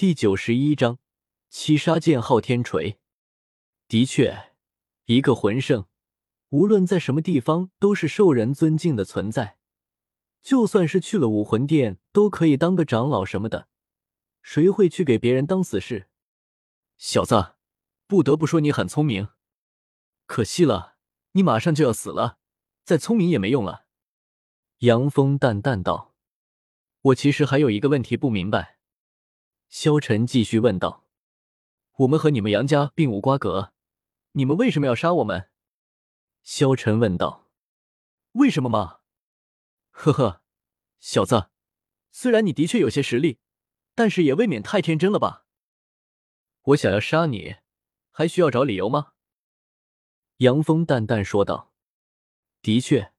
第九十一章七杀剑昊天锤。的确，一个魂圣，无论在什么地方都是受人尊敬的存在。就算是去了武魂殿，都可以当个长老什么的。谁会去给别人当死士？小子，不得不说你很聪明。可惜了，你马上就要死了，再聪明也没用了。杨峰淡淡道：“我其实还有一个问题不明白。”萧晨继续问道：“我们和你们杨家并无瓜葛，你们为什么要杀我们？”萧晨问道：“为什么吗？”呵呵，小子，虽然你的确有些实力，但是也未免太天真了吧？我想要杀你，还需要找理由吗？”杨峰淡淡说道：“的确，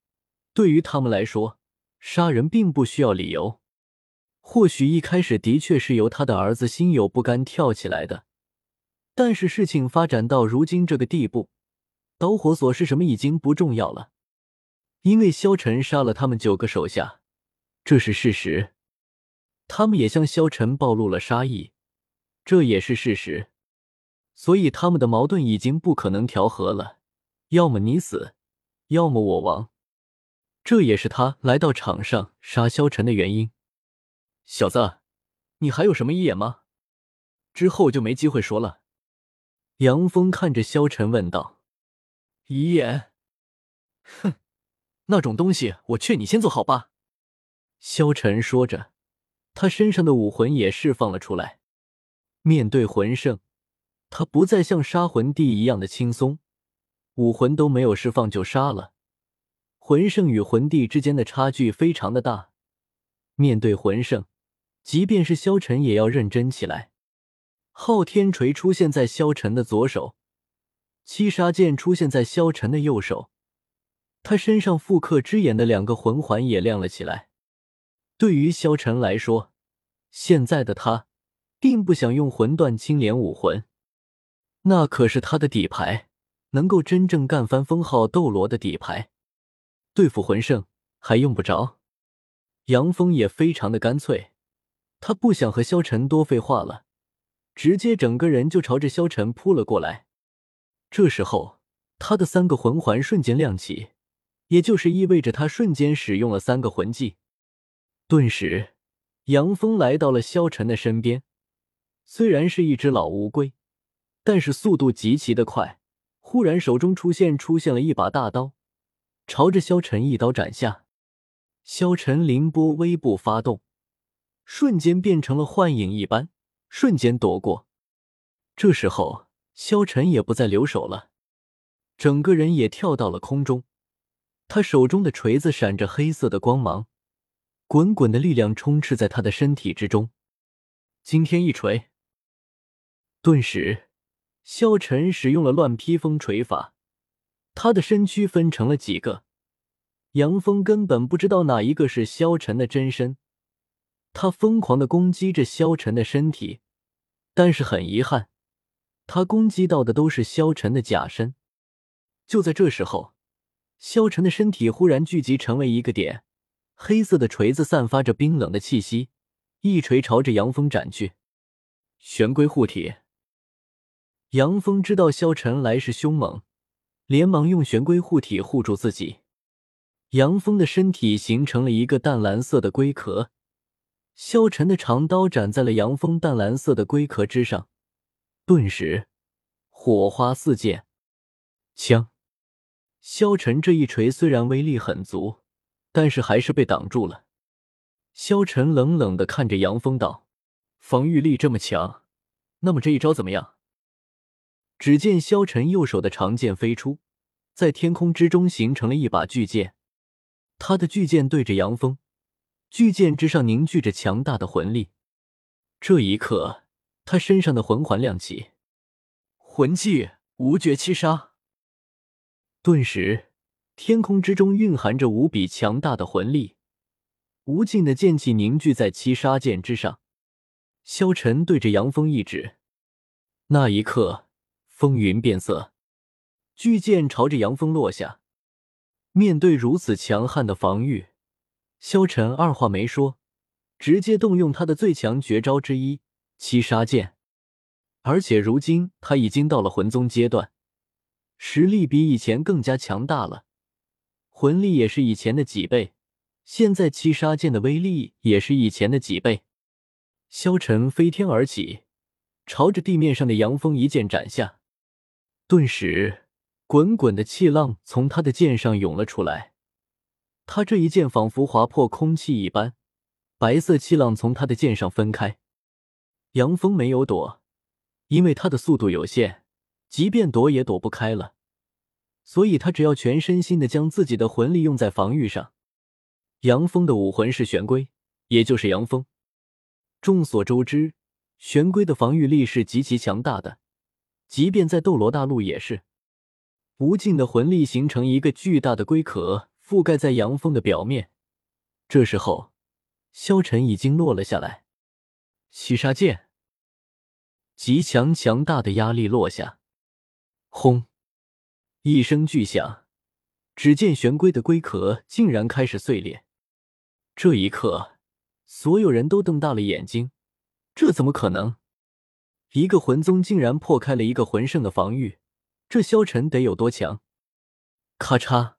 对于他们来说，杀人并不需要理由。”或许一开始的确是由他的儿子心有不甘跳起来的，但是事情发展到如今这个地步，导火索是什么已经不重要了。因为萧晨杀了他们九个手下，这是事实；他们也向萧晨暴露了杀意，这也是事实。所以他们的矛盾已经不可能调和了，要么你死，要么我亡。这也是他来到场上杀萧晨的原因。小子，你还有什么遗言吗？之后就没机会说了。杨峰看着萧晨问道：“遗言？哼，那种东西，我劝你先做好吧。”萧晨说着，他身上的武魂也释放了出来。面对魂圣，他不再像杀魂帝一样的轻松，武魂都没有释放就杀了。魂圣与魂帝之间的差距非常的大，面对魂圣。即便是萧晨也要认真起来。昊天锤出现在萧晨的左手，七杀剑出现在萧晨的右手。他身上复刻之眼的两个魂环也亮了起来。对于萧晨来说，现在的他并不想用魂断青莲武魂，那可是他的底牌，能够真正干翻封号斗罗的底牌。对付魂圣还用不着。杨峰也非常的干脆。他不想和萧晨多废话了，直接整个人就朝着萧晨扑了过来。这时候，他的三个魂环瞬间亮起，也就是意味着他瞬间使用了三个魂技。顿时，杨峰来到了萧晨的身边。虽然是一只老乌龟，但是速度极其的快。忽然，手中出现出现了一把大刀，朝着萧晨一刀斩下。萧晨凌波微步发动。瞬间变成了幻影一般，瞬间躲过。这时候，萧晨也不再留手了，整个人也跳到了空中。他手中的锤子闪着黑色的光芒，滚滚的力量充斥在他的身体之中。惊天一锤，顿时，萧晨使用了乱披风锤法，他的身躯分成了几个。杨峰根本不知道哪一个是萧晨的真身。他疯狂的攻击着萧晨的身体，但是很遗憾，他攻击到的都是萧晨的假身。就在这时候，萧晨的身体忽然聚集成为一个点，黑色的锤子散发着冰冷的气息，一锤朝着杨峰斩去。玄龟护体。杨峰知道萧晨来势凶猛，连忙用玄龟护体护住自己。杨峰的身体形成了一个淡蓝色的龟壳。萧晨的长刀斩在了杨峰淡蓝色的龟壳之上，顿时火花四溅。枪，萧晨这一锤虽然威力很足，但是还是被挡住了。萧晨冷冷的看着杨峰道：“防御力这么强，那么这一招怎么样？”只见萧晨右手的长剑飞出，在天空之中形成了一把巨剑，他的巨剑对着杨峰。巨剑之上凝聚着强大的魂力，这一刻，他身上的魂环亮起，魂技无绝七杀。顿时，天空之中蕴含着无比强大的魂力，无尽的剑气凝聚在七杀剑之上。萧晨对着杨峰一指，那一刻，风云变色，巨剑朝着杨峰落下。面对如此强悍的防御。萧晨二话没说，直接动用他的最强绝招之一——七杀剑，而且如今他已经到了魂宗阶段，实力比以前更加强大了，魂力也是以前的几倍。现在七杀剑的威力也是以前的几倍。萧晨飞天而起，朝着地面上的杨峰一剑斩下，顿时滚滚的气浪从他的剑上涌了出来。他这一剑仿佛划破空气一般，白色气浪从他的剑上分开。杨峰没有躲，因为他的速度有限，即便躲也躲不开了。所以他只要全身心的将自己的魂力用在防御上。杨峰的武魂是玄龟，也就是杨峰。众所周知，玄龟的防御力是极其强大的，即便在斗罗大陆也是。无尽的魂力形成一个巨大的龟壳，覆盖在杨峰的表面。这时候，萧晨已经落了下来。七杀剑，极强强大的压力落下，轰！一声巨响，只见玄龟的龟壳竟然开始碎裂。这一刻，所有人都瞪大了眼睛，这怎么可能？一个魂宗竟然破开了一个魂圣的防御，这萧晨得有多强？咔嚓！